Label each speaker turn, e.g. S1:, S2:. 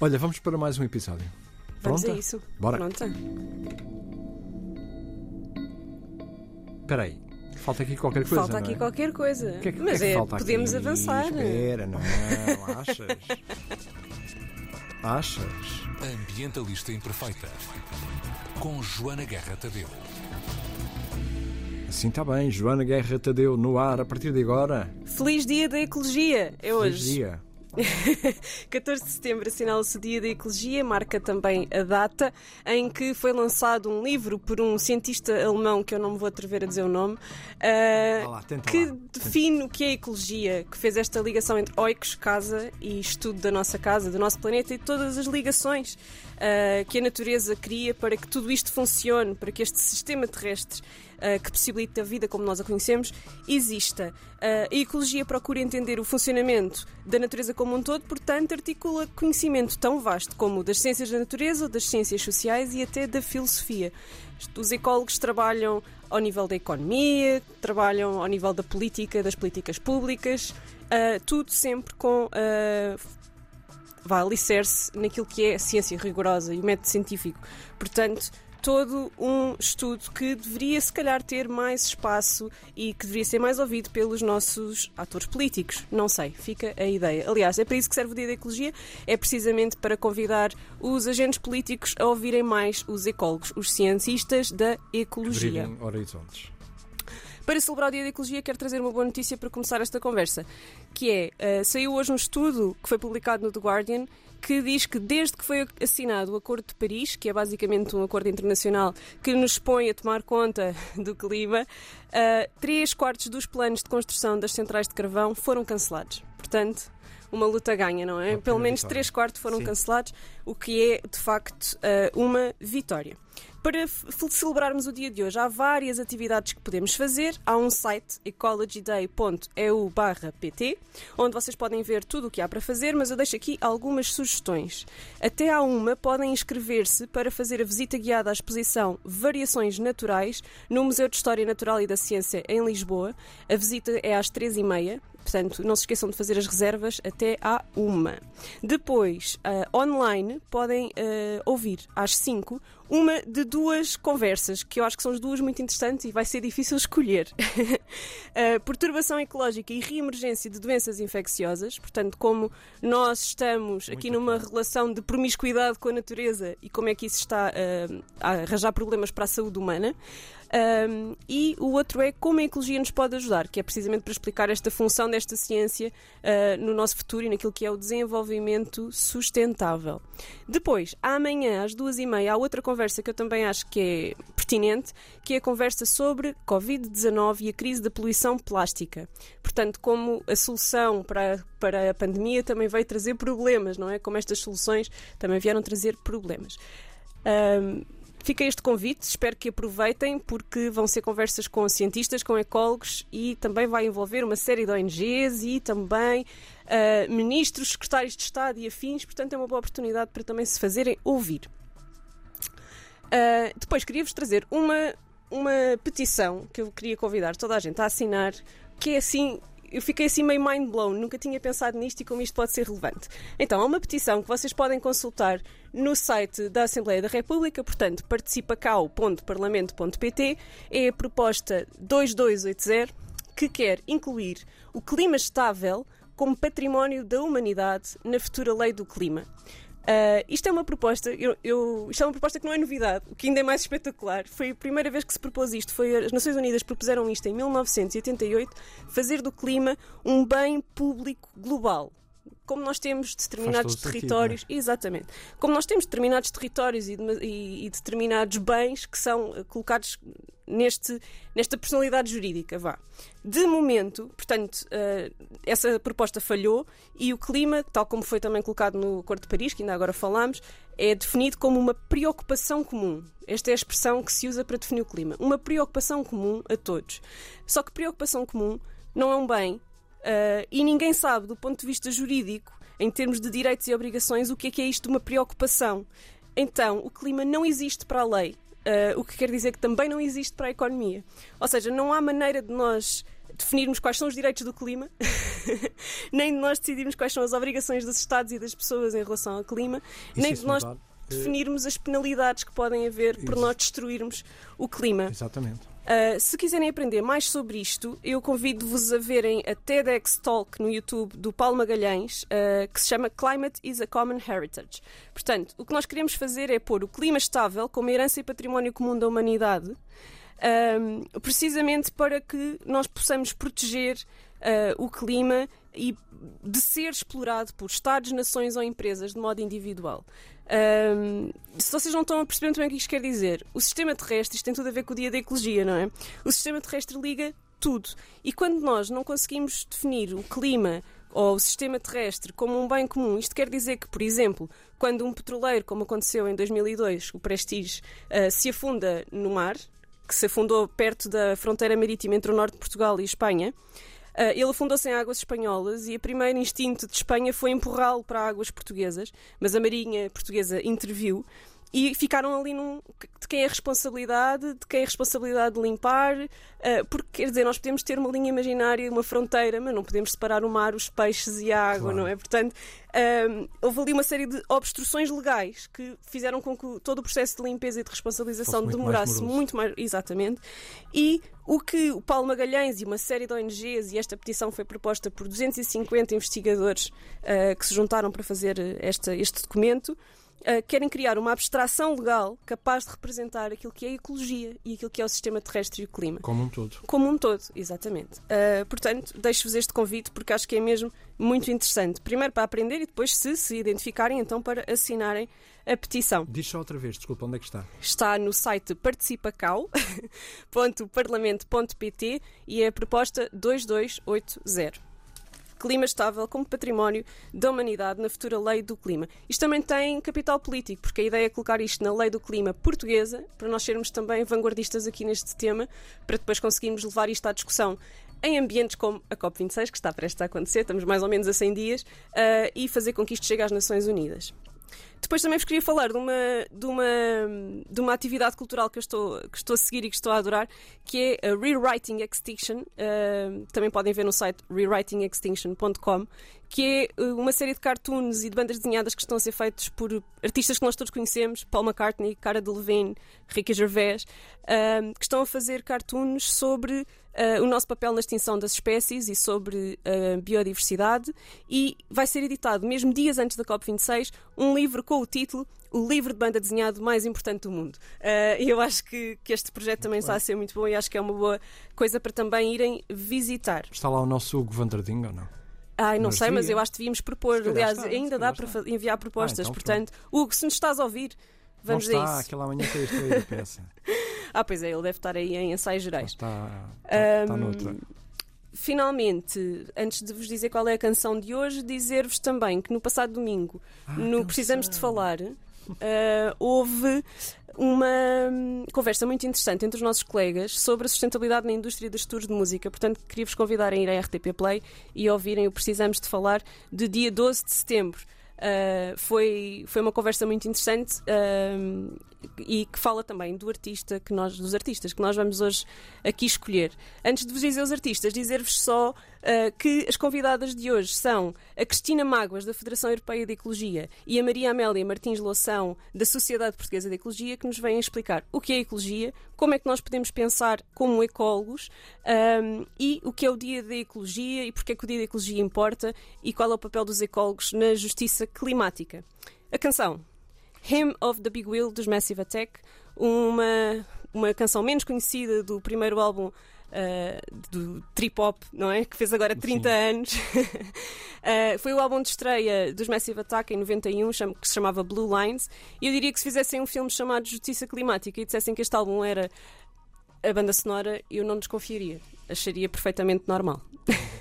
S1: Olha, vamos para mais um episódio.
S2: Vamos
S1: Pronta?
S2: a isso.
S1: Bora.
S2: Pronta.
S1: Espera aí, falta aqui qualquer coisa.
S2: falta
S1: não
S2: aqui
S1: é?
S2: qualquer coisa.
S1: Que é que-
S2: Mas
S1: que é que
S2: é,
S1: falta
S2: podemos
S1: aqui?
S2: avançar.
S1: Espera, não, achas? achas?
S3: Ambientalista Imperfeita. Com Joana Guerra Tadeu.
S1: Assim está bem, Joana Guerra Tadeu no ar a partir de agora.
S2: Feliz Dia da Ecologia. É
S1: Feliz
S2: hoje.
S1: dia.
S2: 14 de setembro assinala-se o Dia da Ecologia, marca também a data em que foi lançado um livro por um cientista alemão, que eu não me vou atrever a dizer o nome,
S1: Vá lá, tenta
S2: que
S1: lá.
S2: define o que é ecologia, que fez esta ligação entre oikos, casa, e estudo da nossa casa, do nosso planeta e todas as ligações ah, que a natureza cria para que tudo isto funcione, para que este sistema terrestre ah, que possibilita a vida como nós a conhecemos exista. Ah, a ecologia procura entender o funcionamento da natureza como um todo, portanto, articula conhecimento tão vasto como das ciências da natureza, das ciências sociais e até da filosofia. Os ecólogos trabalham ao nível da economia, trabalham ao nível da política, das políticas públicas, ah, tudo sempre com vá alicerce naquilo que é a ciência rigorosa e o método científico. Portanto, todo um estudo que deveria, se calhar, ter mais espaço e que deveria ser mais ouvido pelos nossos atores políticos. Não sei, fica a ideia. Aliás, é para isso que serve o Dia da Ecologia, é precisamente para convidar os agentes políticos a ouvirem mais os ecólogos, os cientistas da ecologia.
S1: Horizontes.
S2: Para celebrar o Dia da Ecologia, quero trazer uma boa notícia para começar esta conversa, que é, eh, saiu hoje um estudo que foi publicado no The Guardian que diz que desde que foi assinado o Acordo de Paris, que é basicamente um acordo internacional que nos põe a tomar conta do clima, eh, três quartos dos planos de construção das centrais de carvão foram cancelados. Portanto, uma luta ganha, não é? Pelo menos
S1: vitória.
S2: três quartos foram
S1: Sim.
S2: cancelados, o que é, de facto, eh, uma vitória. Para celebrarmos o dia de hoje, há várias atividades que podemos fazer. Há um site ecologyday.eu/pt, onde vocês podem ver tudo o que há para fazer, mas eu deixo aqui algumas sugestões. Até à uma podem inscrever-se para fazer a visita guiada à exposição Variações Naturais no Museu de História Natural e da Ciência em Lisboa. A visita é às três e meia. Portanto, não se esqueçam de fazer as reservas até à uma. Depois, ah, online, podem ah, ouvir às 5 uma de duas conversas, que eu acho que são as duas muito interessantes e vai ser difícil escolher. Ah, perturbação ecológica e reemergência de doenças infecciosas. Portanto, como nós estamos aqui
S1: Muito
S2: numa
S1: bom.
S2: relação de promiscuidade com a natureza e como é que isso está a arranjar problemas para a saúde humana. Um, e o outro é como a ecologia nos pode ajudar, que é precisamente para explicar esta função desta ciência uh, no nosso futuro e naquilo que é o desenvolvimento sustentável. Depois, amanhã às duas e meia, há outra conversa que eu também acho que é pertinente, que é a conversa sobre Covid-19 e a crise da poluição plástica. Portanto, como a solução para, para a pandemia também veio trazer problemas, não é? Como estas soluções também vieram trazer problemas. Um, Fica este convite, espero que aproveitem, porque vão ser conversas com cientistas, com ecólogos e também vai envolver uma série de ONGs e também ah, ministros, secretários de Estado e afins, portanto é uma boa oportunidade para também se fazerem ouvir. Ah, depois queria-vos trazer uma, uma petição que eu queria convidar toda a gente a assinar, que é assim. Eu fiquei assim meio mind blown, nunca tinha pensado nisto e como isto pode ser relevante. Então, há uma petição que vocês podem consultar no site da Assembleia da República, portanto, participacau.parlamento.pt, é a proposta 2280, que quer incluir o clima estável como património da humanidade na futura lei do clima. Ah, isto é uma proposta, eu, eu- isto é uma proposta que não é novidade, o que ainda é mais espetacular. Foi a primeira vez que se propôs isto, foi as Nações Unidas propuseram isto em 1988, fazer do clima um bem público global. Como nós temos determinados
S1: todo sentido,
S2: territórios, exatamente, como nós temos determinados territórios e, e- e determinados bens que são eh, colocados neste, nesta personalidade jurídica, vá. De momento, portanto, eh, essa proposta falhou e o clima, tal como foi também colocado no Acordo de Paris, que ainda agora falámos, é definido como uma preocupação comum. Esta é a expressão que se usa para definir o clima. Uma preocupação comum a todos. Só que preocupação comum não é um bem eh, e ninguém sabe, do ponto de vista jurídico, em termos de direitos e obrigações, o que é que é isto de uma preocupação. Então, o clima não existe para a lei. Uh, o que quer dizer que também não existe para a economia. Ou seja, não há maneira de nós definirmos quais são os direitos do clima, nem de nós decidirmos quais são as obrigações dos Estados e das pessoas em relação ao clima,
S1: E
S2: nem
S1: se
S2: de nós
S1: mudar,
S2: definirmos as penalidades que podem haver por
S1: Isso.
S2: nós destruirmos o clima.
S1: Exatamente.
S2: Uh, se quiserem aprender mais sobre isto, eu convido-vos a verem a TEDx Talk no YouTube do Paulo Magalhães, uh, que se chama Climate is a Common Heritage. Portanto, o que nós queremos fazer é pôr o clima estável como herança e património comum da humanidade, um, precisamente para que nós possamos proteger uh, o clima e de ser explorado por Estados, nações ou empresas de modo individual. Um, se vocês não estão a perceber muito bem o que isto quer dizer, o sistema terrestre, isto tem tudo a ver com o dia da ecologia, não é? O sistema terrestre liga tudo. E quando nós não conseguimos definir o clima ou o sistema terrestre como um bem comum, isto quer dizer que, por exemplo, quando um petroleiro, como aconteceu em 2002, o Prestige, uh, se afunda no mar, que se afundou perto da fronteira marítima entre o norte de Portugal e Espanha, ele afundou-se em águas espanholas e o primeiro instinto de Espanha foi empurrá-lo para águas portuguesas, mas a Marinha Portuguesa interviu e ficaram ali num, de quem é a responsabilidade, de quem é a responsabilidade de limpar, uh, porque quer dizer, nós podemos ter uma linha imaginária, uma fronteira, mas não podemos separar o mar, os peixes e a água,
S1: Claro.
S2: não é? Portanto, um, houve ali uma série de obstruções legais que fizeram com que todo o processo de limpeza e de responsabilização
S1: muito mais
S2: demorasse
S1: moroso.
S2: muito mais. Exatamente. E o que o Paulo Magalhães e uma série de ONGs, e esta petição foi proposta por 250 investigadores uh, que se juntaram para fazer uh, esta, este documento, uh, querem criar uma abstração legal capaz de representar aquilo que é a ecologia e aquilo que é o sistema terrestre e o clima.
S1: Como um todo.
S2: Como um todo, exatamente. Uh, portanto, deixo-vos este convite porque acho que é mesmo muito interessante. Primeiro para aprender e depois, se se identificarem, então para assinarem a petição.
S1: Diz só outra vez, desculpa, onde é que está?
S2: Está no site participacau.parlamento.pt e é a proposta 2280. Clima estável como património da humanidade na futura lei do clima. Isto também tem capital político, porque a ideia é colocar isto na lei do clima portuguesa, para nós sermos também vanguardistas aqui neste tema, para depois conseguirmos levar isto à discussão em ambientes como a COP26, que está prestes a acontecer, estamos mais ou menos a 100 dias, ah, e fazer com que isto chegue às Nações Unidas. Depois também vos queria falar de uma, de uma, de uma atividade cultural que eu estou, que estou a seguir e que estou a adorar, que é a Rewriting Extinction. Uh, também podem ver no site rewritingextinction.com, que é uh, uma série de cartoons e de bandas desenhadas que estão a ser feitos por artistas que nós todos conhecemos, Paul McCartney, Cara Delevingne, Ricky Gervais, uh, que estão a fazer cartoons sobre Uh, o nosso papel na extinção das espécies e sobre a biodiversidade e vai ser editado, mesmo dias antes da COP26, um livro com o título O livro de banda desenhado mais importante do mundo. Uh, eu acho que, que este projeto também está a ser muito bom e acho que é uma boa coisa para também irem visitar.
S1: Está lá o nosso Hugo Vanderding ou não?
S2: Ai, não
S1: Mas
S2: sei, mas eu acho que devíamos propor. Aliás,
S1: está,
S2: ainda dá para
S1: está.
S2: fa- enviar propostas.
S1: então
S2: Portanto, Hugo, se nos estás a ouvir, vamos
S1: não está, aquele amanhã tem isto aí a peça.
S2: Ah, pois é, ele deve estar aí em ensaios gerais.
S1: está, está, está
S2: Ahm,
S1: noutra.
S2: Finalmente, antes de vos dizer qual é a canção de hoje, dizer-vos também que no passado domingo, no Precisamos de Falar, ah, houve uma hum, conversa muito interessante entre os nossos colegas sobre a sustentabilidade na indústria dos tours de música. Portanto, queria-vos convidar a ir à RTP Play e ouvirem o Precisamos de Falar de dia 12 de setembro. Uh, foi, foi uma conversa muito interessante um, e que fala também do artista que nós, dos artistas que nós vamos hoje aqui escolher. Antes de vos dizer os artistas, dizer-vos só uh, que as convidadas de hoje são a Cristina Mágoas, da Federação Europeia de Ecologia, e a Maria Amélia Martins Loção, da Sociedade Portuguesa de Ecologia, que nos vêm explicar o que é ecologia, como é que nós podemos pensar como ecólogos um, e o que é o Dia da Ecologia e porque é que o Dia da Ecologia importa e qual é o papel dos ecólogos na justiça climática. A canção Hymn of the Big Wheel dos Massive Attack, uma, uma canção menos conhecida do primeiro álbum uh, do trip hop, não é? Que fez agora 30
S1: Sim.
S2: anos. Uh, foi o álbum de estreia dos Massive Attack em 91, cham- que se chamava Blue Lines. E eu diria que se fizessem um filme chamado Justiça Climática e dissessem que este álbum era a banda sonora, eu não desconfiaria. Acharia perfeitamente normal.